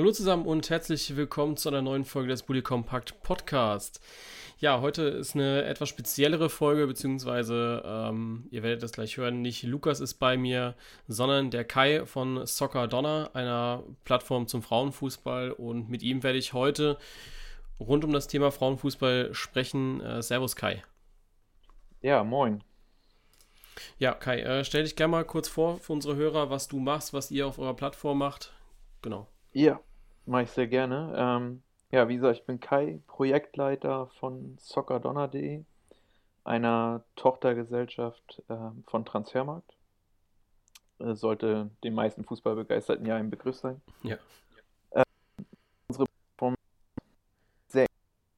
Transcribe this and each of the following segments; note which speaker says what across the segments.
Speaker 1: Hallo zusammen und herzlich willkommen zu einer neuen Folge des Bully Compact Podcast. Ja, heute ist eine etwas speziellere Folge, beziehungsweise ähm, ihr werdet das gleich hören, nicht Lukas ist bei mir, sondern der Kai von Soccer Donner, einer Plattform zum Frauenfußball. Und mit ihm werde ich heute rund um das Thema Frauenfußball sprechen. Äh, servus Kai.
Speaker 2: Ja, moin.
Speaker 1: Ja, Kai, äh, stell dich gerne mal kurz vor für unsere Hörer, was du machst, was ihr auf eurer Plattform macht. Genau.
Speaker 2: Ja, mache ich sehr gerne. Ähm, ja, wie gesagt, ich bin Kai, Projektleiter von soccerdonner.de, einer Tochtergesellschaft äh, von Transfermarkt. Äh, sollte den meisten Fußballbegeisterten ja ein Begriff sein.
Speaker 1: Ja.
Speaker 2: Äh, unsere Plattform ist sehr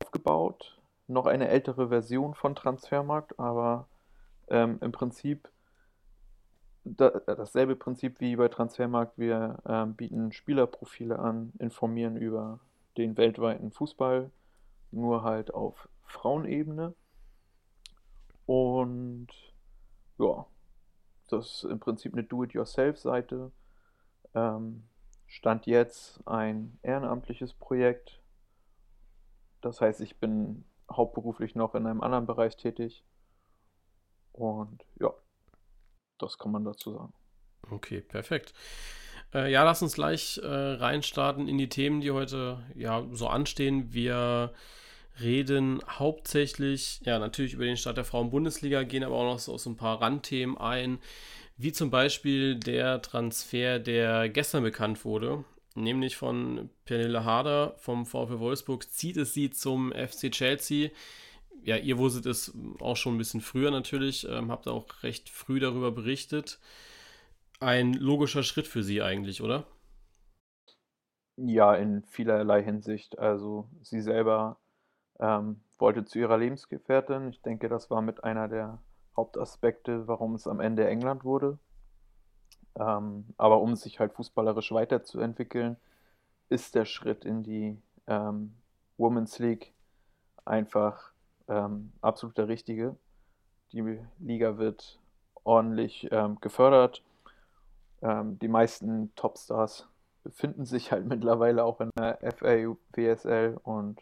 Speaker 2: aufgebaut, noch eine ältere Version von Transfermarkt, aber ähm, im Prinzip da, dasselbe Prinzip wie bei Transfermarkt. Wir ähm, bieten Spielerprofile an, informieren über den weltweiten Fußball, nur halt auf Frauenebene. Und ja, das ist im Prinzip eine Do-it-yourself-Seite. Ähm, Stand jetzt ein ehrenamtliches Projekt. Das heißt, ich bin hauptberuflich noch in einem anderen Bereich tätig. Und ja, das kann man dazu sagen.
Speaker 1: Okay, perfekt. Äh, ja, lass uns gleich äh, reinstarten in die Themen, die heute ja so anstehen. Wir reden hauptsächlich, ja, natürlich über den Start der Frauen-Bundesliga, gehen aber auch noch so, so ein paar Randthemen ein, wie zum Beispiel der Transfer, der gestern bekannt wurde, nämlich von Pernille Harder vom VfL Wolfsburg, zieht es sie zum FC Chelsea ja, ihr wusstet es auch schon ein bisschen früher natürlich, ähm, habt auch recht früh darüber berichtet. Ein logischer Schritt für sie eigentlich, oder?
Speaker 2: Ja, in vielerlei Hinsicht. Also sie selber ähm, wollte zu ihrer Lebensgefährtin. Ich denke, das war mit einer der Hauptaspekte, warum es am Ende England wurde. Ähm, aber um sich halt fußballerisch weiterzuentwickeln, ist der Schritt in die ähm, Women's League einfach ähm, absolut der richtige. Die Liga wird ordentlich ähm, gefördert. Ähm, die meisten Topstars befinden sich halt mittlerweile auch in der FA, WSL und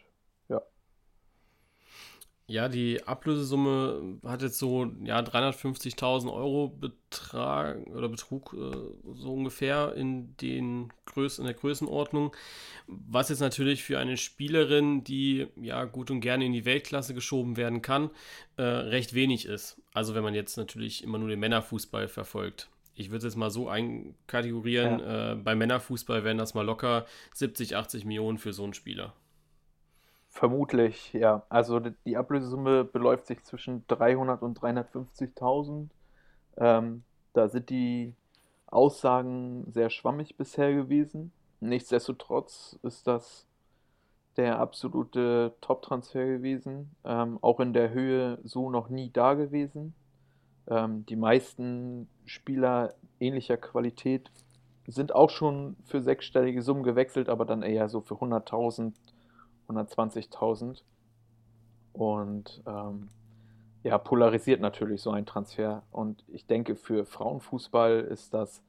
Speaker 1: ja, die Ablösesumme hat jetzt so ja, 350.000 Euro Betrag oder Betrug äh, so ungefähr in, den Größ in der Größenordnung, was jetzt natürlich für eine Spielerin, die ja gut und gerne in die Weltklasse geschoben werden kann, äh, recht wenig ist. Also wenn man jetzt natürlich immer nur den Männerfußball verfolgt. Ich würde es jetzt mal so einkategorieren, ja. äh, bei Männerfußball wären das mal locker 70, 80 Millionen für so einen Spieler.
Speaker 2: Vermutlich, ja. Also die Ablösesumme beläuft sich zwischen 300 und 350.000. Ähm, da sind die Aussagen sehr schwammig bisher gewesen. Nichtsdestotrotz ist das der absolute Top-Transfer gewesen. Ähm, auch in der Höhe so noch nie da gewesen. Ähm, die meisten Spieler ähnlicher Qualität sind auch schon für sechsstellige Summen gewechselt, aber dann eher so für 100.000 120.000. Und ähm, ja, polarisiert natürlich so ein Transfer. Und ich denke, für Frauenfußball ist das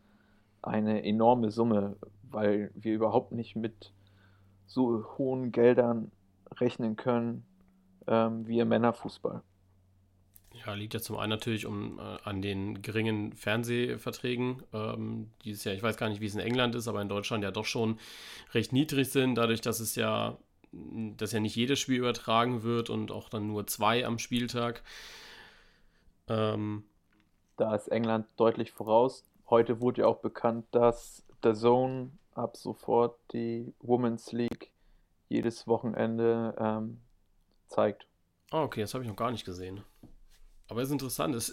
Speaker 2: eine enorme Summe, weil wir überhaupt nicht mit so hohen Geldern rechnen können ähm, wie im Männerfußball.
Speaker 1: Ja, liegt ja zum einen natürlich um, äh, an den geringen Fernsehverträgen. Ähm, dieses Jahr, ich weiß gar nicht, wie es in England ist, aber in Deutschland ja doch schon recht niedrig sind, dadurch, dass es ja dass ja nicht jedes Spiel übertragen wird und auch dann nur zwei am Spieltag.
Speaker 2: Ähm, da ist England deutlich voraus. Heute wurde ja auch bekannt, dass der Zone ab sofort die Women's League jedes Wochenende ähm, zeigt.
Speaker 1: Ah, okay, das habe ich noch gar nicht gesehen. Aber es ist interessant. Das,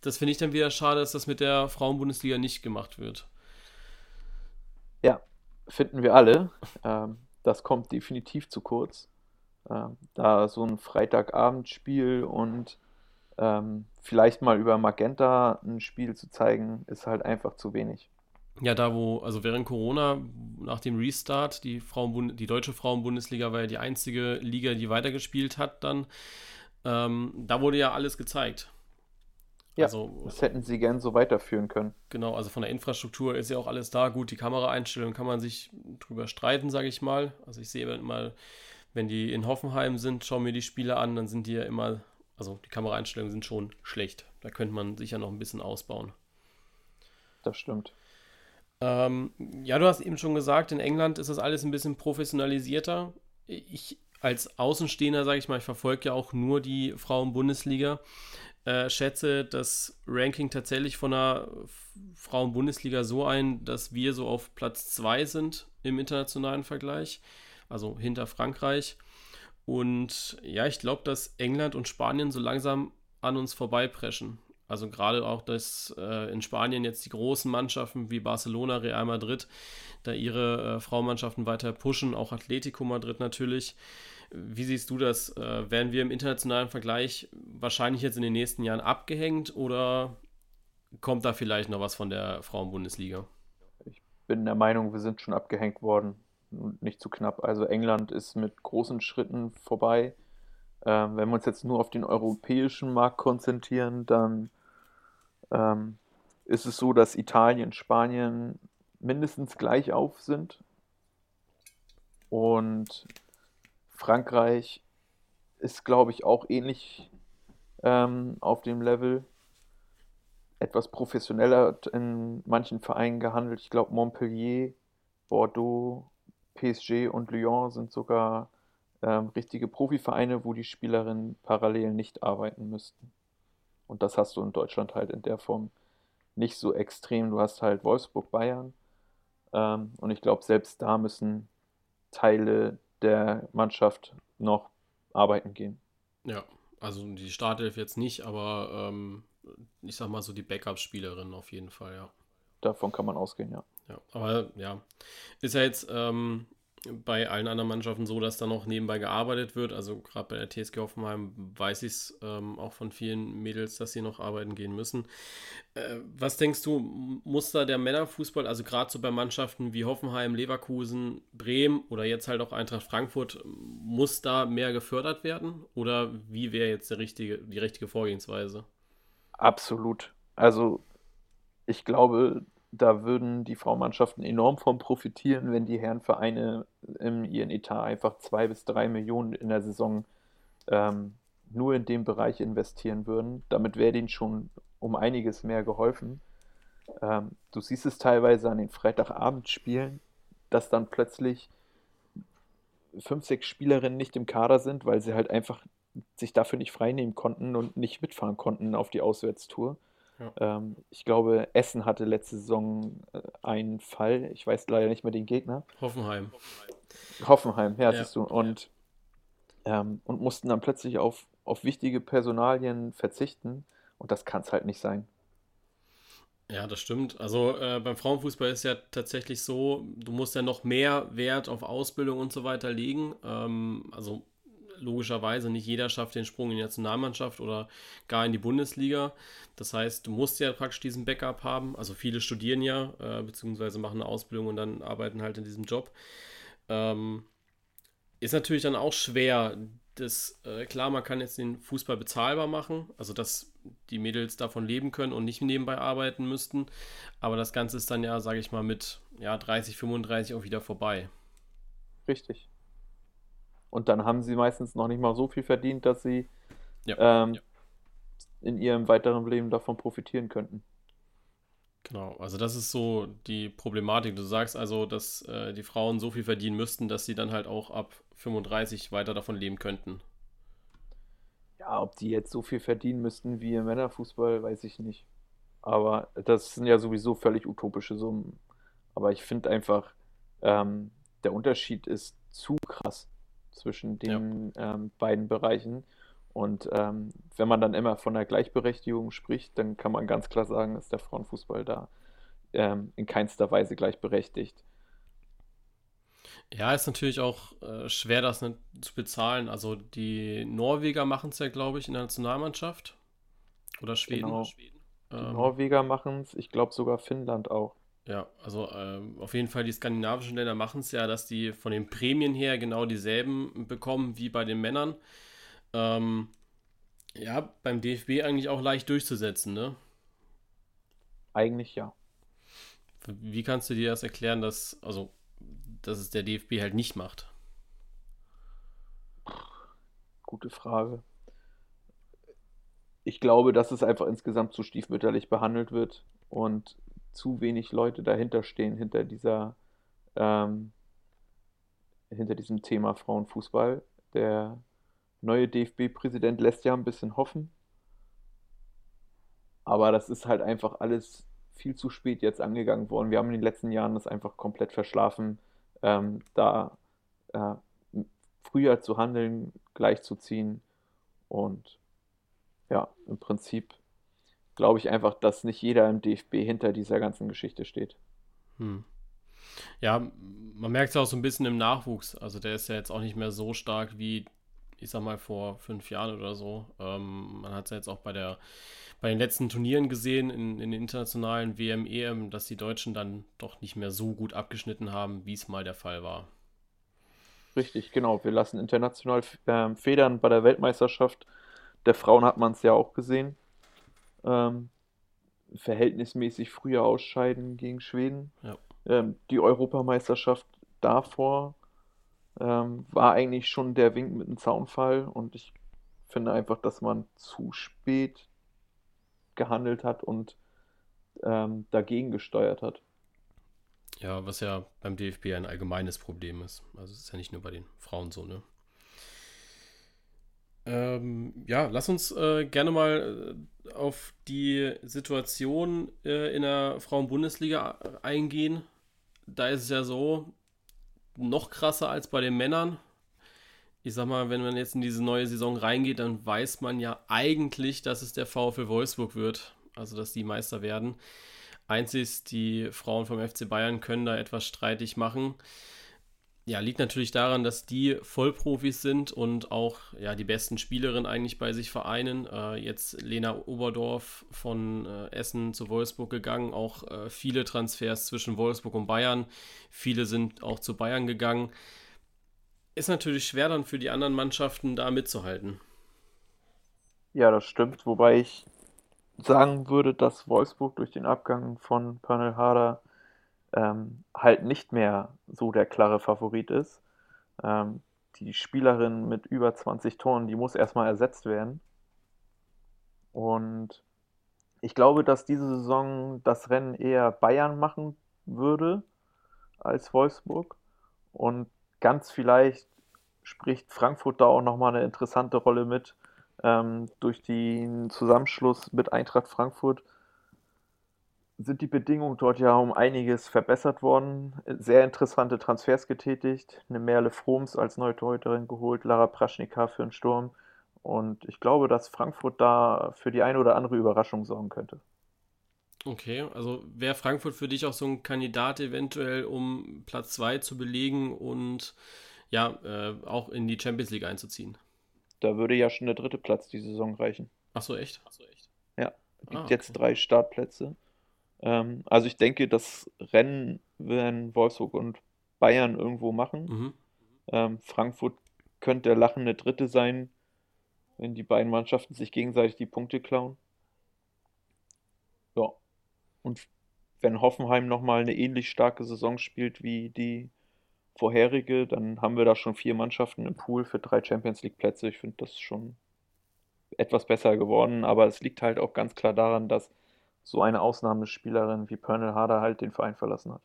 Speaker 1: das finde ich dann wieder schade, dass das mit der Frauenbundesliga nicht gemacht wird.
Speaker 2: Ja, finden wir alle. Ähm, das kommt definitiv zu kurz. Ähm, da so ein Freitagabendspiel und ähm, vielleicht mal über Magenta ein Spiel zu zeigen, ist halt einfach zu wenig.
Speaker 1: Ja, da wo, also während Corona, nach dem Restart, die, Frauen, die deutsche Frauenbundesliga war ja die einzige Liga, die weitergespielt hat dann. Ähm, da wurde ja alles gezeigt.
Speaker 2: Ja, also, das hätten sie gern so weiterführen können.
Speaker 1: Genau, also von der Infrastruktur ist ja auch alles da. Gut, die Kameraeinstellung kann man sich drüber streiten, sage ich mal. Also ich sehe mal, wenn die in Hoffenheim sind, schauen mir die Spiele an, dann sind die ja immer, also die Kameraeinstellungen sind schon schlecht. Da könnte man sicher noch ein bisschen ausbauen.
Speaker 2: Das stimmt.
Speaker 1: Ähm, ja, du hast eben schon gesagt, in England ist das alles ein bisschen professionalisierter. Ich als Außenstehender, sage ich mal, ich verfolge ja auch nur die Frauen-Bundesliga äh, schätze das Ranking tatsächlich von der Frauen-Bundesliga so ein, dass wir so auf Platz 2 sind im internationalen Vergleich, also hinter Frankreich. Und ja, ich glaube, dass England und Spanien so langsam an uns vorbeipreschen. Also gerade auch, dass äh, in Spanien jetzt die großen Mannschaften wie Barcelona, Real Madrid da ihre äh, Frauenmannschaften weiter pushen, auch Atletico Madrid natürlich. Wie siehst du das? Äh, werden wir im internationalen Vergleich wahrscheinlich jetzt in den nächsten Jahren abgehängt oder kommt da vielleicht noch was von der Frauenbundesliga?
Speaker 2: Ich bin der Meinung, wir sind schon abgehängt worden nicht zu knapp. Also England ist mit großen Schritten vorbei. Ähm, wenn wir uns jetzt nur auf den europäischen Markt konzentrieren, dann ähm, ist es so, dass Italien, Spanien mindestens gleich auf sind. Und Frankreich ist, glaube ich, auch ähnlich ähm, auf dem Level. Etwas professioneller in manchen Vereinen gehandelt. Ich glaube, Montpellier, Bordeaux, PSG und Lyon sind sogar ähm, richtige Profivereine, wo die Spielerinnen parallel nicht arbeiten müssten. Und das hast du in Deutschland halt in der Form nicht so extrem. Du hast halt Wolfsburg, Bayern. Ähm, und ich glaube, selbst da müssen Teile der Mannschaft noch arbeiten gehen.
Speaker 1: Ja, also die Startelf jetzt nicht, aber ähm, ich sag mal so die Backup-Spielerin auf jeden Fall, ja.
Speaker 2: Davon kann man ausgehen, ja.
Speaker 1: Ja, aber ja, ist ja jetzt ähm, bei allen anderen Mannschaften so, dass da noch nebenbei gearbeitet wird. Also gerade bei der TSG Hoffenheim weiß ich es ähm, auch von vielen Mädels, dass sie noch arbeiten gehen müssen. Äh, was denkst du, muss da der Männerfußball, also gerade so bei Mannschaften wie Hoffenheim, Leverkusen, Bremen oder jetzt halt auch Eintracht Frankfurt, muss da mehr gefördert werden? Oder wie wäre jetzt der richtige, die richtige Vorgehensweise?
Speaker 2: Absolut. Also ich glaube, da würden die Frauenmannschaften enorm von profitieren, wenn die Herrenvereine in ihren Etat einfach zwei bis drei Millionen in der Saison ähm, nur in dem Bereich investieren würden. Damit wäre denen schon um einiges mehr geholfen. Ähm, du siehst es teilweise an den Freitagabendspielen, dass dann plötzlich fünf, sechs Spielerinnen nicht im Kader sind, weil sie halt einfach sich dafür nicht freinehmen konnten und nicht mitfahren konnten auf die Auswärtstour. Ja. Ähm, ich glaube, Essen hatte letzte Saison äh, einen Fall. Ich weiß leider nicht mehr den Gegner.
Speaker 1: Hoffenheim.
Speaker 2: Hoffenheim, ja, ja. siehst du. Und, ähm, und mussten dann plötzlich auf, auf wichtige Personalien verzichten. Und das kann es halt nicht sein.
Speaker 1: Ja, das stimmt. Also äh, beim Frauenfußball ist ja tatsächlich so, du musst ja noch mehr Wert auf Ausbildung und so weiter legen. Ähm, also logischerweise nicht jeder schafft den Sprung in die Nationalmannschaft oder gar in die Bundesliga. Das heißt, du musst ja praktisch diesen Backup haben. Also viele studieren ja, äh, beziehungsweise machen eine Ausbildung und dann arbeiten halt in diesem Job. Ähm, ist natürlich dann auch schwer. Das, äh, klar, man kann jetzt den Fußball bezahlbar machen, also dass die Mädels davon leben können und nicht nebenbei arbeiten müssten. Aber das Ganze ist dann ja, sage ich mal, mit ja, 30, 35 auch wieder vorbei.
Speaker 2: Richtig. Und dann haben sie meistens noch nicht mal so viel verdient, dass sie ja. Ähm, ja. in ihrem weiteren Leben davon profitieren könnten.
Speaker 1: Genau, also das ist so die Problematik. Du sagst also, dass äh, die Frauen so viel verdienen müssten, dass sie dann halt auch ab 35 weiter davon leben könnten.
Speaker 2: Ja, ob die jetzt so viel verdienen müssten wie im Männerfußball, weiß ich nicht. Aber das sind ja sowieso völlig utopische Summen. Aber ich finde einfach, ähm, der Unterschied ist zu krass zwischen den ja. ähm, beiden Bereichen. Und ähm, wenn man dann immer von der Gleichberechtigung spricht, dann kann man ganz klar sagen, ist der Frauenfußball da ähm, in keinster Weise gleichberechtigt.
Speaker 1: Ja, ist natürlich auch äh, schwer, das nicht zu bezahlen. Also die Norweger machen es ja, glaube ich, in der Nationalmannschaft. Oder Schweden. Genau.
Speaker 2: Die ähm, Norweger machen es, ich glaube sogar Finnland auch.
Speaker 1: Ja, also äh, auf jeden Fall die skandinavischen Länder machen es ja, dass die von den Prämien her genau dieselben bekommen wie bei den Männern. Ähm, Ja, beim DFB eigentlich auch leicht durchzusetzen, ne?
Speaker 2: Eigentlich ja.
Speaker 1: Wie kannst du dir das erklären, dass, also, dass es der DFB halt nicht macht?
Speaker 2: Gute Frage. Ich glaube, dass es einfach insgesamt zu stiefmütterlich behandelt wird und zu wenig Leute dahinter stehen, hinter dieser, ähm, hinter diesem Thema Frauenfußball. Der neue DFB-Präsident lässt ja ein bisschen hoffen. Aber das ist halt einfach alles viel zu spät jetzt angegangen worden. Wir haben in den letzten Jahren das einfach komplett verschlafen, ähm, da äh, früher zu handeln, gleichzuziehen. Und ja, im Prinzip glaube ich einfach, dass nicht jeder im DFB hinter dieser ganzen Geschichte steht. Hm.
Speaker 1: Ja, man merkt es auch so ein bisschen im Nachwuchs. Also der ist ja jetzt auch nicht mehr so stark wie, ich sag mal, vor fünf Jahren oder so. Ähm, man hat es ja jetzt auch bei der bei den letzten Turnieren gesehen, in, in den internationalen WM, EM, dass die Deutschen dann doch nicht mehr so gut abgeschnitten haben, wie es mal der Fall war.
Speaker 2: Richtig, genau. Wir lassen international äh, federn bei der Weltmeisterschaft. Der Frauen hat man es ja auch gesehen. Ähm, verhältnismäßig früher ausscheiden gegen Schweden. Ja. Ähm, die Europameisterschaft davor ähm, war eigentlich schon der Wink mit dem Zaunfall und ich finde einfach, dass man zu spät gehandelt hat und ähm, dagegen gesteuert hat.
Speaker 1: Ja, was ja beim DFB ein allgemeines Problem ist. Also es ist ja nicht nur bei den Frauen so, ne? Ähm, ja, lass uns äh, gerne mal äh, auf die Situation äh, in der Frauenbundesliga eingehen. Da ist es ja so, noch krasser als bei den Männern. Ich sag mal, wenn man jetzt in diese neue Saison reingeht, dann weiß man ja eigentlich, dass es der VfL Wolfsburg wird. Also, dass die Meister werden. Einzig die Frauen vom FC Bayern können da etwas streitig machen. Ja, liegt natürlich daran, dass die Vollprofis sind und auch ja, die besten Spielerinnen eigentlich bei sich vereinen. Äh, jetzt Lena Oberdorf von äh, Essen zu Wolfsburg gegangen, auch äh, viele Transfers zwischen Wolfsburg und Bayern. Viele sind auch zu Bayern gegangen. Ist natürlich schwer dann für die anderen Mannschaften da mitzuhalten.
Speaker 2: Ja, das stimmt. Wobei ich sagen würde, dass Wolfsburg durch den Abgang von Pernil Harder ähm, halt nicht mehr so der klare Favorit ist. Ähm, die Spielerin mit über 20 Toren, die muss erstmal ersetzt werden. Und ich glaube, dass diese Saison das Rennen eher Bayern machen würde als Wolfsburg. Und ganz vielleicht spricht Frankfurt da auch nochmal eine interessante Rolle mit ähm, durch den Zusammenschluss mit Eintracht Frankfurt sind die Bedingungen dort ja um einiges verbessert worden. Sehr interessante Transfers getätigt. Eine Merle Froms als neue Torhüterin geholt, Lara Praschnika für den Sturm. Und ich glaube, dass Frankfurt da für die eine oder andere Überraschung sorgen könnte.
Speaker 1: Okay, also wäre Frankfurt für dich auch so ein Kandidat eventuell, um Platz 2 zu belegen und ja, äh, auch in die Champions League einzuziehen?
Speaker 2: Da würde ja schon der dritte Platz die Saison reichen.
Speaker 1: Ach so, echt? Ach so,
Speaker 2: echt? Ja, es gibt ah, okay. jetzt drei Startplätze. Ähm, also ich denke, das Rennen werden Wolfsburg und Bayern irgendwo machen. Mhm. Ähm, Frankfurt könnte der lachende Dritte sein, wenn die beiden Mannschaften sich gegenseitig die Punkte klauen. Ja. Und wenn Hoffenheim nochmal eine ähnlich starke Saison spielt wie die vorherige, dann haben wir da schon vier Mannschaften im Pool für drei Champions League Plätze. Ich finde das schon etwas besser geworden, aber es liegt halt auch ganz klar daran, dass so eine Ausnahmespielerin wie Pernell Harder halt den Verein verlassen hat.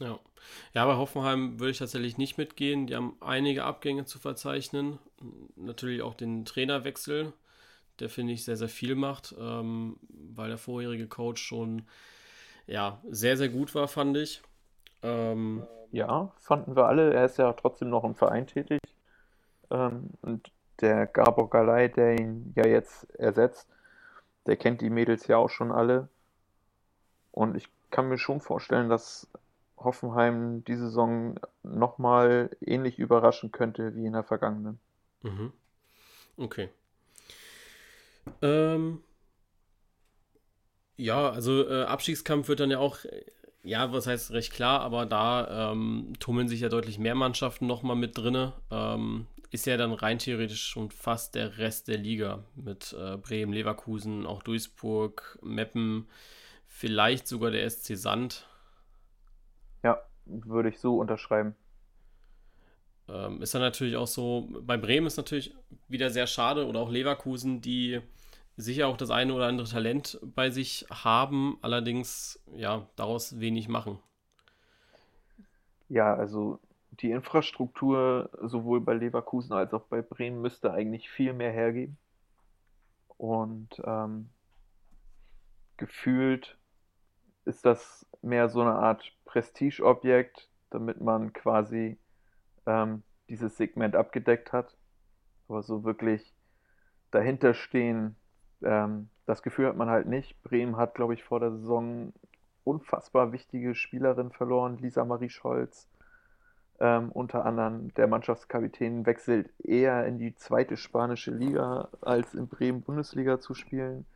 Speaker 1: Ja. Ja, bei Hoffenheim würde ich tatsächlich nicht mitgehen. Die haben einige Abgänge zu verzeichnen. Natürlich auch den Trainerwechsel, der finde ich sehr, sehr viel macht, ähm, weil der vorherige Coach schon ja, sehr, sehr gut war, fand ich. Ähm,
Speaker 2: ja, fanden wir alle. Er ist ja trotzdem noch im Verein tätig. Ähm, und der Gabor Galei, der ihn ja jetzt ersetzt, der kennt die Mädels ja auch schon alle. Und ich kann mir schon vorstellen, dass Hoffenheim die Saison nochmal ähnlich überraschen könnte wie in der vergangenen.
Speaker 1: Mhm. Okay. Ähm, ja, also äh, Abstiegskampf wird dann ja auch ja, was heißt recht klar, aber da ähm, tummeln sich ja deutlich mehr Mannschaften nochmal mit drin. Ähm, ist ja dann rein theoretisch schon fast der Rest der Liga mit äh, Bremen, Leverkusen, auch Duisburg, Meppen, vielleicht sogar der SC Sand.
Speaker 2: Ja, würde ich so unterschreiben.
Speaker 1: Ähm, ist dann natürlich auch so, bei Bremen ist natürlich wieder sehr schade oder auch Leverkusen, die sicher auch das eine oder andere Talent bei sich haben, allerdings ja daraus wenig machen.
Speaker 2: Ja, also die Infrastruktur sowohl bei Leverkusen als auch bei Bremen müsste eigentlich viel mehr hergeben. Und ähm, gefühlt ist das mehr so eine Art Prestigeobjekt, damit man quasi ähm, dieses Segment abgedeckt hat. Aber so wirklich dahinter stehen ähm, das Gefühl hat man halt nicht. Bremen hat, glaube ich, vor der Saison unfassbar wichtige Spielerin verloren, Lisa Marie Scholz. Ähm, unter anderem der Mannschaftskapitän wechselt eher in die zweite spanische Liga, als in Bremen Bundesliga zu spielen.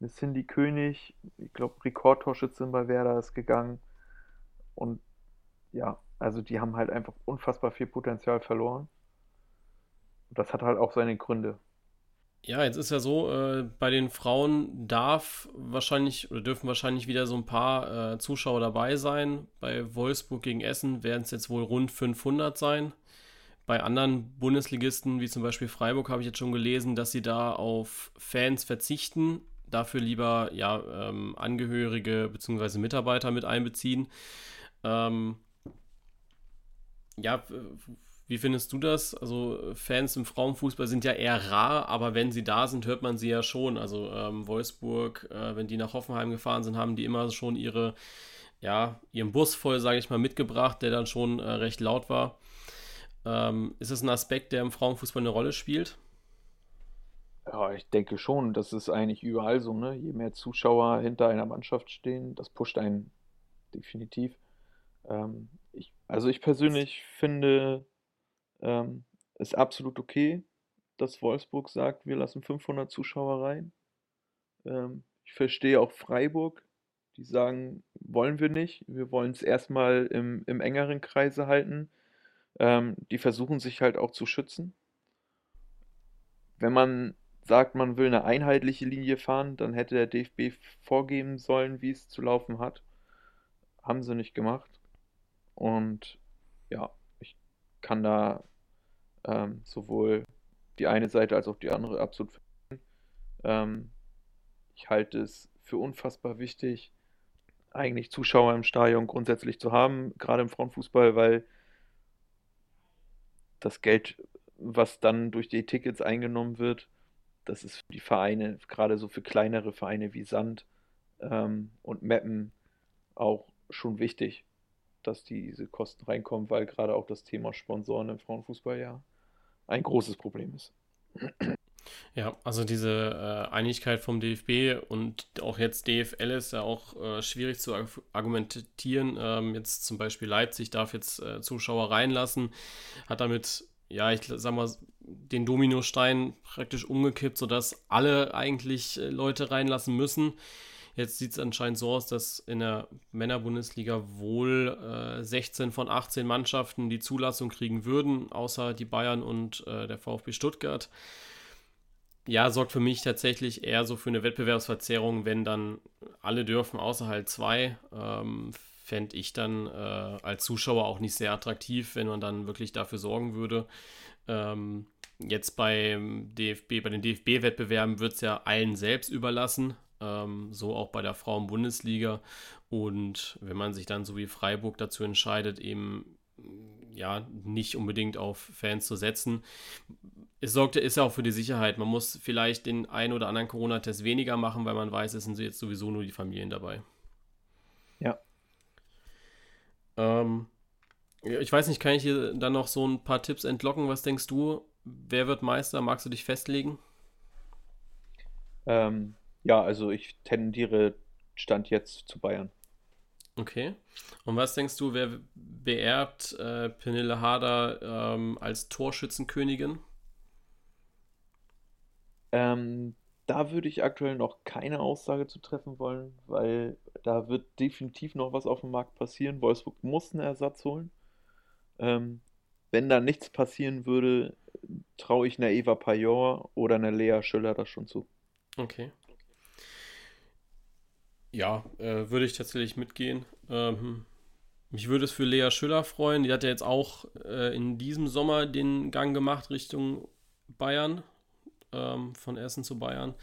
Speaker 2: Eine Cindy König, ich glaube, Rekordtorschützin bei Werder ist gegangen. Und ja, also die haben halt einfach unfassbar viel Potenzial verloren. Und das hat halt auch seine Gründe.
Speaker 1: Ja, jetzt ist ja so, äh, bei den Frauen darf wahrscheinlich oder dürfen wahrscheinlich wieder so ein paar äh, Zuschauer dabei sein. Bei Wolfsburg gegen Essen werden es jetzt wohl rund 500 sein. Bei anderen Bundesligisten, wie zum Beispiel Freiburg, habe ich jetzt schon gelesen, dass sie da auf Fans verzichten, dafür lieber ja, ähm, Angehörige bzw. Mitarbeiter mit einbeziehen. Ähm, ja, wie findest du das? Also Fans im Frauenfußball sind ja eher rar, aber wenn sie da sind, hört man sie ja schon. Also ähm, Wolfsburg, äh, wenn die nach Hoffenheim gefahren sind, haben die immer schon ihre, ja, ihren Bus voll, sage ich mal, mitgebracht, der dann schon äh, recht laut war. Ähm, ist das ein Aspekt, der im Frauenfußball eine Rolle spielt?
Speaker 2: Ja, ich denke schon. Das ist eigentlich überall so, ne? Je mehr Zuschauer hinter einer Mannschaft stehen, das pusht einen definitiv. Ähm, ich, also ich persönlich finde, ähm, ist absolut okay, dass Wolfsburg sagt, wir lassen 500 Zuschauer rein. Ähm, ich verstehe auch Freiburg, die sagen, wollen wir nicht. Wir wollen es erstmal im, im engeren Kreise halten. Ähm, die versuchen sich halt auch zu schützen. Wenn man sagt, man will eine einheitliche Linie fahren, dann hätte der DFB vorgeben sollen, wie es zu laufen hat. Haben sie nicht gemacht. Und ja, ich kann da ähm, sowohl die eine Seite als auch die andere absolut. Ähm, ich halte es für unfassbar wichtig, eigentlich Zuschauer im Stadion grundsätzlich zu haben, gerade im Frauenfußball, weil das Geld, was dann durch die Tickets eingenommen wird, das ist für die Vereine, gerade so für kleinere Vereine wie Sand ähm, und Meppen auch schon wichtig, dass diese Kosten reinkommen, weil gerade auch das Thema Sponsoren im Frauenfußball ja ein großes Problem ist.
Speaker 1: Ja, also diese äh, Einigkeit vom DFB und auch jetzt DFL ist ja auch äh, schwierig zu argumentieren. Ähm, jetzt zum Beispiel Leipzig darf jetzt äh, Zuschauer reinlassen, hat damit, ja, ich sag mal, den Dominostein praktisch umgekippt, sodass alle eigentlich äh, Leute reinlassen müssen. Jetzt sieht es anscheinend so aus, dass in der Männerbundesliga wohl äh, 16 von 18 Mannschaften die Zulassung kriegen würden, außer die Bayern und äh, der VfB Stuttgart. Ja, sorgt für mich tatsächlich eher so für eine Wettbewerbsverzerrung, wenn dann alle dürfen, außer halt zwei. Ähm, Fände ich dann äh, als Zuschauer auch nicht sehr attraktiv, wenn man dann wirklich dafür sorgen würde. Ähm, jetzt beim DFB, bei den DFB-Wettbewerben wird es ja allen selbst überlassen. Ähm, so auch bei der Frauen-Bundesliga. Und wenn man sich dann so wie Freiburg dazu entscheidet, eben ja nicht unbedingt auf Fans zu setzen, es sorgt ist ja auch für die Sicherheit. Man muss vielleicht den einen oder anderen Corona-Test weniger machen, weil man weiß, es sind jetzt sowieso nur die Familien dabei.
Speaker 2: Ja.
Speaker 1: Ähm, ich weiß nicht, kann ich hier dann noch so ein paar Tipps entlocken? Was denkst du? Wer wird Meister? Magst du dich festlegen?
Speaker 2: Ähm, ja, also ich tendiere Stand jetzt zu Bayern.
Speaker 1: Okay. Und was denkst du, wer beerbt äh, Pernille Harder ähm, als Torschützenkönigin?
Speaker 2: Ähm, da würde ich aktuell noch keine Aussage zu treffen wollen, weil da wird definitiv noch was auf dem Markt passieren. Wolfsburg muss einen Ersatz holen. Ähm, wenn da nichts passieren würde, traue ich einer Eva Pajor oder einer Lea Schüller das schon zu.
Speaker 1: Okay. Ja, äh, würde ich tatsächlich mitgehen. Ähm, mich würde es für Lea Schüller freuen. Die hat ja jetzt auch äh, in diesem Sommer den Gang gemacht Richtung Bayern, ähm, von Essen zu Bayern.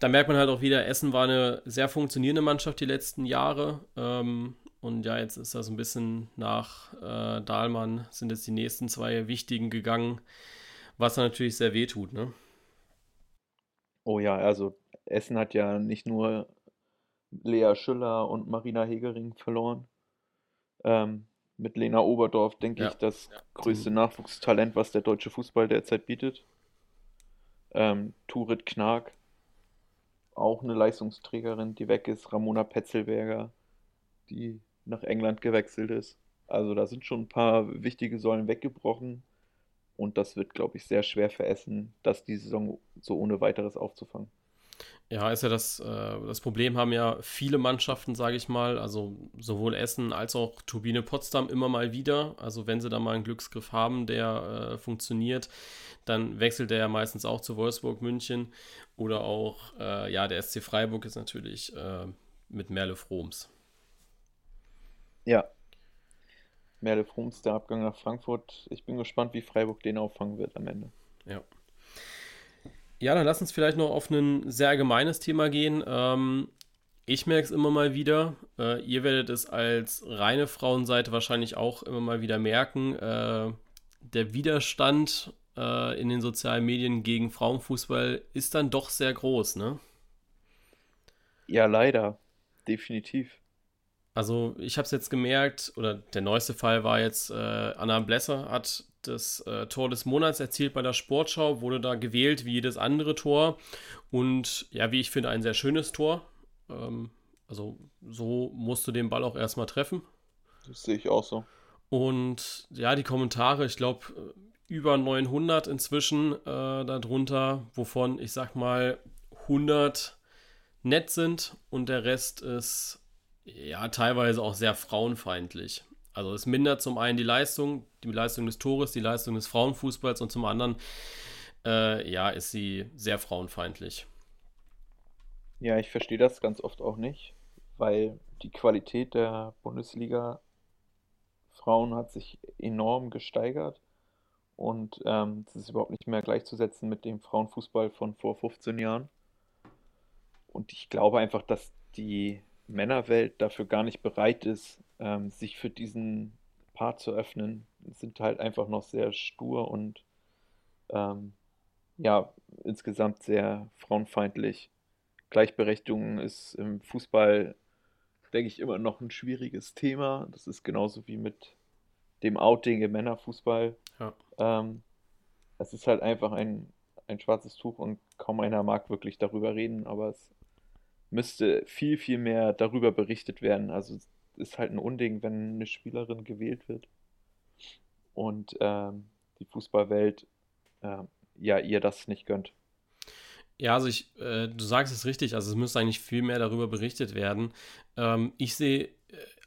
Speaker 1: Da merkt man halt auch wieder, Essen war eine sehr funktionierende Mannschaft die letzten Jahre. Ähm, und ja, jetzt ist das ein bisschen nach äh, Dahlmann, sind jetzt die nächsten zwei wichtigen gegangen, was natürlich sehr weh tut, ne?
Speaker 2: Oh ja, also Essen hat ja nicht nur Lea Schüller und Marina Hegering verloren. Ähm, mit Lena Oberdorf, denke ja. ich, das größte Nachwuchstalent, was der deutsche Fußball derzeit bietet. Ähm, Turit Knag, auch eine Leistungsträgerin, die weg ist. Ramona Petzelberger, die nach England gewechselt ist. Also da sind schon ein paar wichtige Säulen weggebrochen. Und das wird, glaube ich, sehr schwer für Essen, das die Saison so ohne weiteres aufzufangen.
Speaker 1: Ja, ist ja das, äh, das Problem haben ja viele Mannschaften, sage ich mal, also sowohl Essen als auch Turbine Potsdam immer mal wieder. Also wenn sie da mal einen Glücksgriff haben, der äh, funktioniert, dann wechselt er ja meistens auch zu Wolfsburg München oder auch, äh, ja, der SC Freiburg ist natürlich äh, mit Merle Froms.
Speaker 2: Ja. Merle Froms, der Abgang nach Frankfurt. Ich bin gespannt, wie Freiburg den auffangen wird am Ende.
Speaker 1: Ja. Ja, dann lass uns vielleicht noch auf ein sehr allgemeines Thema gehen. Ähm, ich merke es immer mal wieder. Äh, ihr werdet es als reine Frauenseite wahrscheinlich auch immer mal wieder merken. Äh, der Widerstand äh, in den sozialen Medien gegen Frauenfußball ist dann doch sehr groß, ne?
Speaker 2: Ja, leider. Definitiv.
Speaker 1: Also ich habe es jetzt gemerkt, oder der neueste Fall war jetzt, äh, Anna Blesser hat das äh, Tor des Monats erzielt bei der Sportschau, wurde da gewählt wie jedes andere Tor. Und ja, wie ich finde, ein sehr schönes Tor. Ähm, also so musst du den Ball auch erstmal treffen.
Speaker 2: Das sehe ich auch so.
Speaker 1: Und ja, die Kommentare, ich glaube, über 900 inzwischen äh, darunter, wovon ich sag mal 100 nett sind und der Rest ist ja teilweise auch sehr frauenfeindlich. Also es mindert zum einen die Leistung, die Leistung des Tores, die Leistung des Frauenfußballs und zum anderen äh, ja, ist sie sehr frauenfeindlich.
Speaker 2: Ja, ich verstehe das ganz oft auch nicht, weil die Qualität der Bundesliga Frauen hat sich enorm gesteigert und ähm, ist überhaupt nicht mehr gleichzusetzen mit dem Frauenfußball von vor 15 Jahren. Und ich glaube einfach, dass die Männerwelt dafür gar nicht bereit ist, ähm, sich für diesen Part zu öffnen, sind halt einfach noch sehr stur und ähm, ja, insgesamt sehr frauenfeindlich. Gleichberechtigung ist im Fußball, denke ich, immer noch ein schwieriges Thema. Das ist genauso wie mit dem Outing im Männerfußball. Ja. Ähm, es ist halt einfach ein, ein schwarzes Tuch und kaum einer mag wirklich darüber reden, aber es müsste viel, viel mehr darüber berichtet werden. Also ist halt ein Unding, wenn eine Spielerin gewählt wird und ähm, die Fußballwelt äh, ja ihr das nicht gönnt.
Speaker 1: Ja, also ich, äh, du sagst es richtig, also es müsste eigentlich viel mehr darüber berichtet werden. Ähm, ich sehe äh,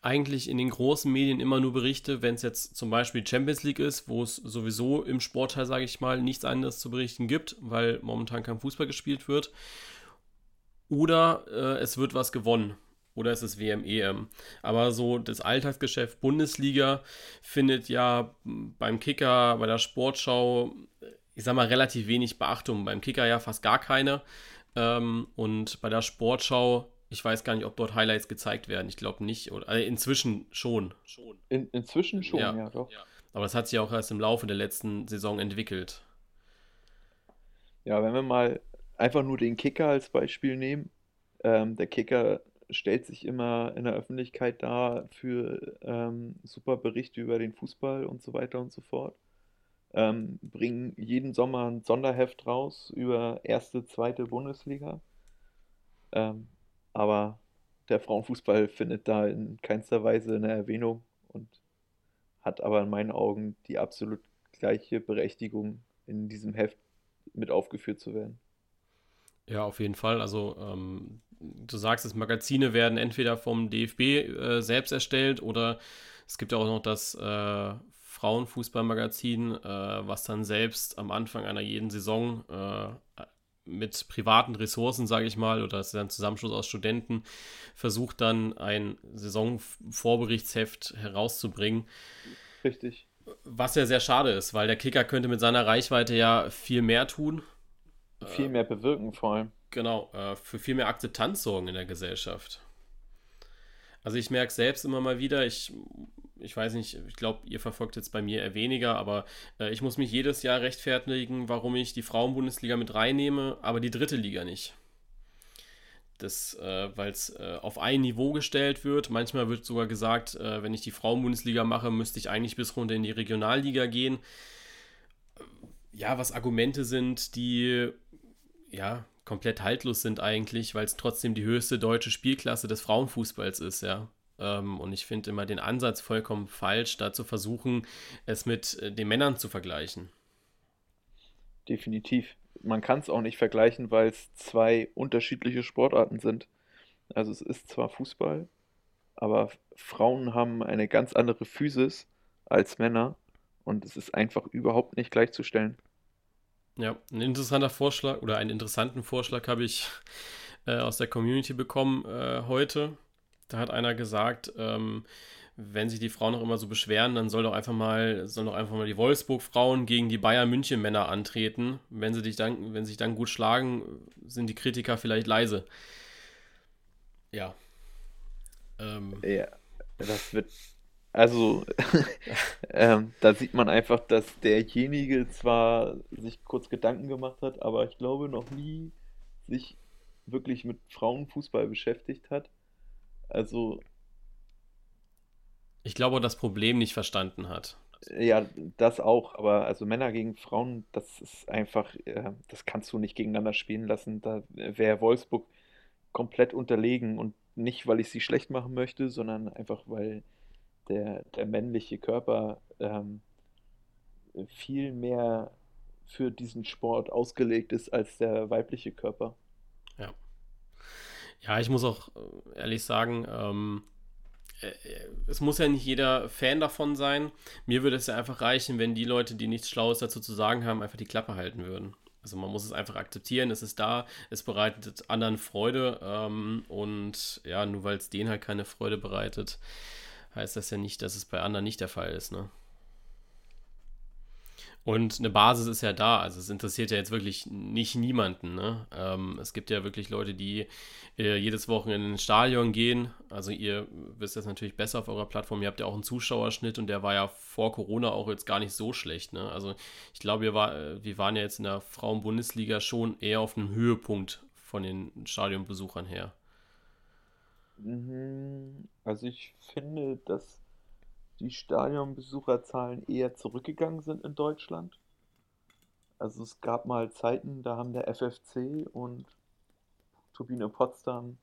Speaker 1: eigentlich in den großen Medien immer nur Berichte, wenn es jetzt zum Beispiel Champions League ist, wo es sowieso im Sportteil, sage ich mal, nichts anderes zu berichten gibt, weil momentan kein Fußball gespielt wird. Oder äh, es wird was gewonnen. Oder es ist WM, EM. Aber so das Alltagsgeschäft Bundesliga findet ja beim Kicker, bei der Sportschau, ich sag mal, relativ wenig Beachtung. Beim Kicker ja fast gar keine. Ähm, und bei der Sportschau, ich weiß gar nicht, ob dort Highlights gezeigt werden. Ich glaube nicht. Oder, also inzwischen schon. schon.
Speaker 2: In, inzwischen schon, ja, ja doch. Ja.
Speaker 1: Aber das hat sich auch erst im Laufe der letzten Saison entwickelt.
Speaker 2: Ja, wenn wir mal einfach nur den Kicker als Beispiel nehmen. Ähm, der Kicker stellt sich immer in der Öffentlichkeit dar für ähm, super Berichte über den Fußball und so weiter und so fort. Ähm, bringen jeden Sommer ein Sonderheft raus über erste, zweite Bundesliga. Ähm, aber der Frauenfußball findet da in keinster Weise eine Erwähnung und hat aber in meinen Augen die absolut gleiche Berechtigung, in diesem Heft mit aufgeführt zu werden.
Speaker 1: Ja, auf jeden Fall. Also ähm, du sagst es, Magazine werden entweder vom DFB äh, selbst erstellt oder es gibt ja auch noch das äh, Frauenfußballmagazin, äh, was dann selbst am Anfang einer jeden Saison äh, mit privaten Ressourcen, sage ich mal, oder es ist ein Zusammenschluss aus Studenten, versucht dann ein Saisonvorberichtsheft herauszubringen.
Speaker 2: Richtig.
Speaker 1: Was ja sehr schade ist, weil der Kicker könnte mit seiner Reichweite ja viel mehr tun.
Speaker 2: Viel mehr bewirken vor allem.
Speaker 1: Genau, äh, für viel mehr Akzeptanz sorgen in der Gesellschaft. Also ich merke selbst immer mal wieder, ich, ich weiß nicht, ich glaube, ihr verfolgt jetzt bei mir eher weniger, aber äh, ich muss mich jedes Jahr rechtfertigen, warum ich die Frauenbundesliga mit reinnehme, aber die dritte Liga nicht. Das, äh, weil es äh, auf ein Niveau gestellt wird. Manchmal wird sogar gesagt, äh, wenn ich die Frauenbundesliga mache, müsste ich eigentlich bis runter in die Regionalliga gehen. Ja, was Argumente sind, die ja komplett haltlos sind eigentlich, weil es trotzdem die höchste deutsche Spielklasse des Frauenfußballs ist, ja. Ähm, und ich finde immer den Ansatz vollkommen falsch, da zu versuchen, es mit äh, den Männern zu vergleichen.
Speaker 2: Definitiv. Man kann es auch nicht vergleichen, weil es zwei unterschiedliche Sportarten sind. Also es ist zwar Fußball, aber Frauen haben eine ganz andere Physis als Männer und es ist einfach überhaupt nicht gleichzustellen.
Speaker 1: Ja, ein interessanter Vorschlag oder einen interessanten Vorschlag habe ich äh, aus der Community bekommen äh, heute. Da hat einer gesagt, ähm, wenn sich die Frauen noch immer so beschweren, dann soll doch einfach mal, sollen doch einfach mal die Wolfsburg-Frauen gegen die Bayern München-Männer antreten. Wenn sie dich dann, wenn sie sich dann gut schlagen, sind die Kritiker vielleicht leise. Ja.
Speaker 2: Ähm. Ja, das wird also, ähm, da sieht man einfach, dass derjenige zwar sich kurz Gedanken gemacht hat, aber ich glaube noch nie sich wirklich mit Frauenfußball beschäftigt hat. Also.
Speaker 1: Ich glaube, das Problem nicht verstanden hat.
Speaker 2: Ja, das auch, aber also Männer gegen Frauen, das ist einfach, äh, das kannst du nicht gegeneinander spielen lassen. Da wäre Wolfsburg komplett unterlegen und nicht, weil ich sie schlecht machen möchte, sondern einfach, weil der, der männliche Körper ähm, viel mehr für diesen Sport ausgelegt ist als der weibliche Körper.
Speaker 1: Ja. Ja, ich muss auch äh, ehrlich sagen, ähm, äh, es muss ja nicht jeder Fan davon sein. Mir würde es ja einfach reichen, wenn die Leute, die nichts Schlaues dazu zu sagen haben, einfach die Klappe halten würden. Also man muss es einfach akzeptieren, es ist da, es bereitet anderen Freude ähm, und ja, nur weil es denen halt keine Freude bereitet, heißt das ja nicht, dass es bei anderen nicht der Fall ist, ne? Und eine Basis ist ja da, also es interessiert ja jetzt wirklich nicht niemanden. Ne? Ähm, es gibt ja wirklich Leute, die äh, jedes Wochenende in ein Stadion gehen. Also ihr wisst das natürlich besser auf eurer Plattform. Ihr habt ja auch einen Zuschauerschnitt und der war ja vor Corona auch jetzt gar nicht so schlecht. Ne? Also ich glaube, wir, war, äh, wir waren ja jetzt in der Frauen-Bundesliga schon eher auf einem Höhepunkt von den Stadionbesuchern her.
Speaker 2: Mhm. Also ich finde, dass die Stadionbesucherzahlen eher zurückgegangen sind in Deutschland. Also es gab mal Zeiten, da haben der FFC und Turbine Potsdam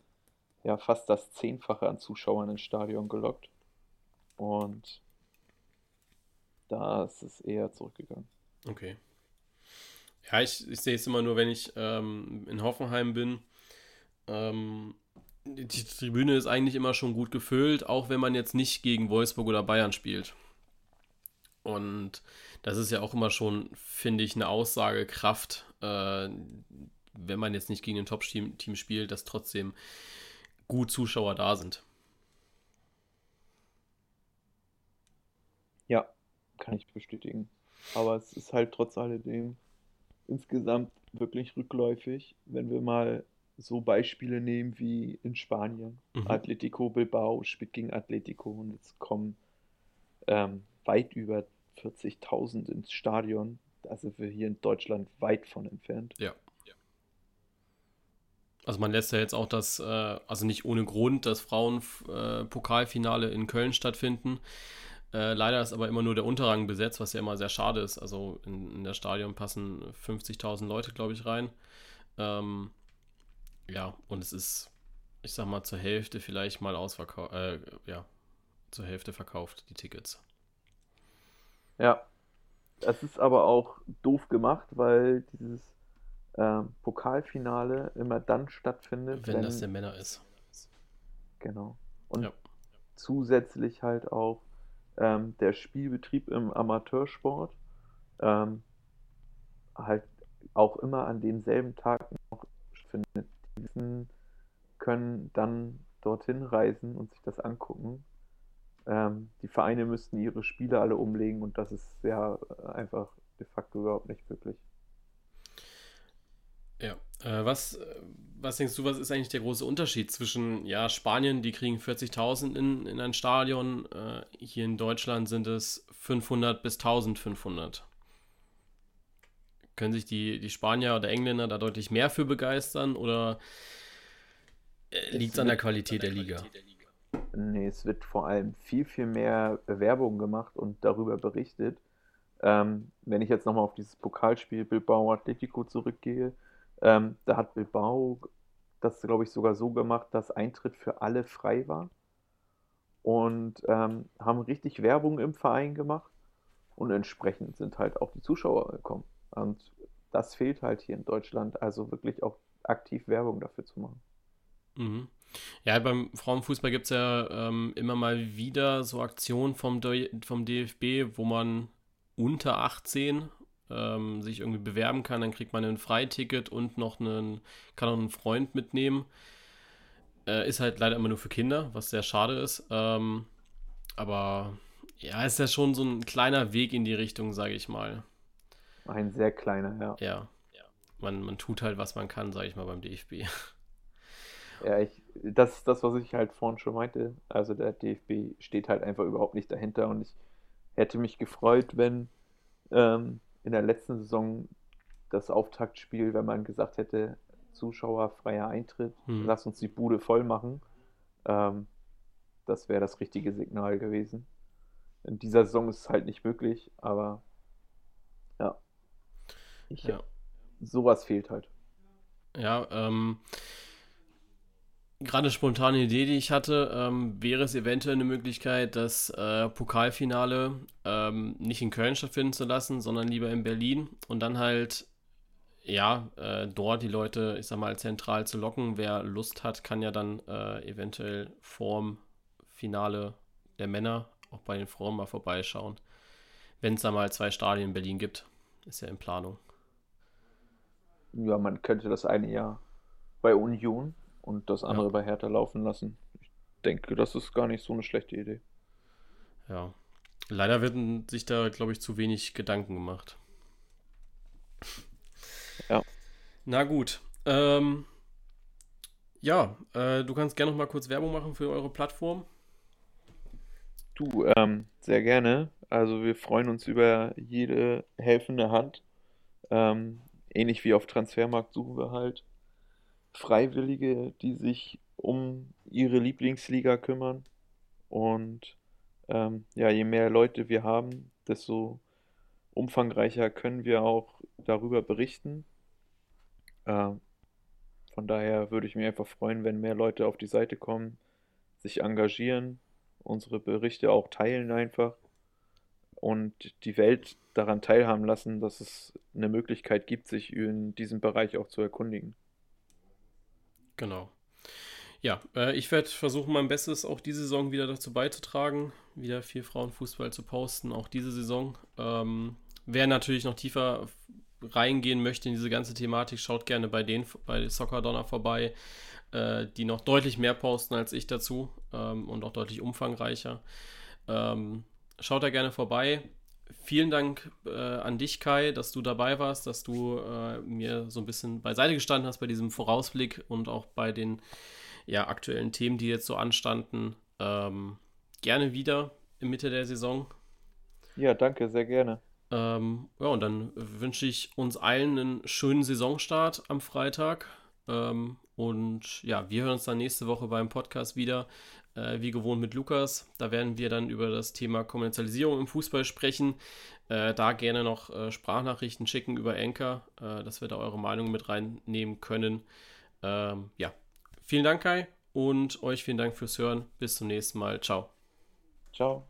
Speaker 2: ja fast das Zehnfache an Zuschauern ins Stadion gelockt. Und da ist es eher zurückgegangen.
Speaker 1: Okay. Ja, ich, ich sehe es immer nur, wenn ich ähm, in Hoffenheim bin. Ähm, die Tribüne ist eigentlich immer schon gut gefüllt, auch wenn man jetzt nicht gegen Wolfsburg oder Bayern spielt. Und das ist ja auch immer schon, finde ich, eine Aussagekraft, äh, wenn man jetzt nicht gegen ein Top-Team spielt, dass trotzdem gut Zuschauer da sind.
Speaker 2: Ja, kann ich bestätigen. Aber es ist halt trotz alledem insgesamt wirklich rückläufig, wenn wir mal so Beispiele nehmen wie in Spanien. Mhm. Atletico Bilbao spielt gegen Atletico und jetzt kommen ähm, weit über 40.000 ins Stadion. Da sind wir hier in Deutschland weit von entfernt.
Speaker 1: Ja. Also man lässt ja jetzt auch das, äh, also nicht ohne Grund, das Frauenpokalfinale äh, in Köln stattfinden. Äh, leider ist aber immer nur der Unterrang besetzt, was ja immer sehr schade ist. Also in, in das Stadion passen 50.000 Leute, glaube ich, rein. Ähm, ja, und es ist, ich sag mal, zur Hälfte vielleicht mal ausverkauft, äh, ja, zur Hälfte verkauft, die Tickets.
Speaker 2: Ja, es ist aber auch doof gemacht, weil dieses äh, Pokalfinale immer dann stattfindet,
Speaker 1: wenn, wenn das der Männer ist.
Speaker 2: Genau. Und ja. zusätzlich halt auch ähm, der Spielbetrieb im Amateursport ähm, halt auch immer an demselben Tag noch findet. Die können dann dorthin reisen und sich das angucken. Ähm, die Vereine müssten ihre Spiele alle umlegen und das ist ja einfach de facto überhaupt nicht möglich.
Speaker 1: Ja, äh, was, was denkst du, was ist eigentlich der große Unterschied zwischen, ja, Spanien, die kriegen 40.000 in, in ein Stadion, äh, hier in Deutschland sind es 500 bis 1500. Können sich die, die Spanier oder Engländer da deutlich mehr für begeistern oder äh, liegt es an der Qualität der Liga?
Speaker 2: Nee, es wird vor allem viel, viel mehr Werbung gemacht und darüber berichtet. Ähm, wenn ich jetzt nochmal auf dieses Pokalspiel Bilbao Atletico zurückgehe, ähm, da hat Bilbao das, glaube ich, sogar so gemacht, dass Eintritt für alle frei war und ähm, haben richtig Werbung im Verein gemacht und entsprechend sind halt auch die Zuschauer gekommen. Und das fehlt halt hier in Deutschland, also wirklich auch aktiv Werbung dafür zu machen.
Speaker 1: Mhm. Ja, beim Frauenfußball gibt es ja ähm, immer mal wieder so Aktionen vom, vom DFB, wo man unter 18 ähm, sich irgendwie bewerben kann, dann kriegt man ein Freiticket und noch einen, kann auch einen Freund mitnehmen. Äh, ist halt leider immer nur für Kinder, was sehr schade ist. Ähm, aber ja, ist ja schon so ein kleiner Weg in die Richtung, sage ich mal.
Speaker 2: Ein sehr kleiner, ja.
Speaker 1: Ja. Man, man tut halt, was man kann, sage ich mal, beim DFB.
Speaker 2: Ja, ich, das ist das, was ich halt vorhin schon meinte. Also der DFB steht halt einfach überhaupt nicht dahinter und ich hätte mich gefreut, wenn ähm, in der letzten Saison das Auftaktspiel, wenn man gesagt hätte, Zuschauer, freier Eintritt, hm. lass uns die Bude voll machen. Ähm, das wäre das richtige Signal gewesen. In dieser Saison ist es halt nicht möglich, aber. Ich, ja. Sowas fehlt halt.
Speaker 1: Ja, ähm, gerade spontane Idee, die ich hatte, ähm, wäre es eventuell eine Möglichkeit, das äh, Pokalfinale ähm, nicht in Köln stattfinden zu lassen, sondern lieber in Berlin und dann halt, ja, äh, dort die Leute, ich sag mal, zentral zu locken. Wer Lust hat, kann ja dann äh, eventuell vorm Finale der Männer auch bei den Frauen mal vorbeischauen. Wenn es da mal zwei Stadien in Berlin gibt, ist ja in Planung.
Speaker 2: Ja, man könnte das eine Jahr bei Union und das andere ja. bei Hertha laufen lassen. Ich denke, das ist gar nicht so eine schlechte Idee.
Speaker 1: Ja. Leider werden sich da, glaube ich, zu wenig Gedanken gemacht.
Speaker 2: Ja.
Speaker 1: Na gut. Ähm, ja, äh, du kannst gerne noch mal kurz Werbung machen für eure Plattform.
Speaker 2: Du, ähm, sehr gerne. Also wir freuen uns über jede helfende Hand. Ähm, ähnlich wie auf Transfermarkt suchen wir halt Freiwillige, die sich um ihre Lieblingsliga kümmern. Und ähm, ja, je mehr Leute wir haben, desto umfangreicher können wir auch darüber berichten. Ähm, von daher würde ich mich einfach freuen, wenn mehr Leute auf die Seite kommen, sich engagieren, unsere Berichte auch teilen einfach und die Welt daran teilhaben lassen, dass es eine Möglichkeit gibt, sich in diesem Bereich auch zu erkundigen.
Speaker 1: Genau. Ja, äh, ich werde versuchen, mein Bestes auch diese Saison wieder dazu beizutragen, wieder viel Frauenfußball zu posten, auch diese Saison. Ähm, wer natürlich noch tiefer reingehen möchte in diese ganze Thematik, schaut gerne bei denen bei Soccer Donner vorbei, äh, die noch deutlich mehr posten als ich dazu ähm, und auch deutlich umfangreicher. Ähm, schaut da gerne vorbei vielen Dank äh, an dich, Kai, dass du dabei warst, dass du äh, mir so ein bisschen beiseite gestanden hast bei diesem Vorausblick und auch bei den ja, aktuellen Themen, die jetzt so anstanden. Ähm, gerne wieder in Mitte der Saison.
Speaker 2: Ja, danke, sehr gerne.
Speaker 1: Ähm, ja, und dann wünsche ich uns allen einen schönen Saisonstart am Freitag. Ähm, und ja, wir hören uns dann nächste Woche beim Podcast wieder äh, wie gewohnt mit Lukas. Da werden wir dann über das Thema Kommerzialisierung im Fußball sprechen. Äh, da gerne noch äh, Sprachnachrichten schicken über Anchor, äh, dass wir da eure Meinung mit reinnehmen können. Ähm, ja, vielen Dank, Kai, und euch vielen Dank fürs Hören. Bis zum nächsten Mal. Ciao.
Speaker 2: Ciao.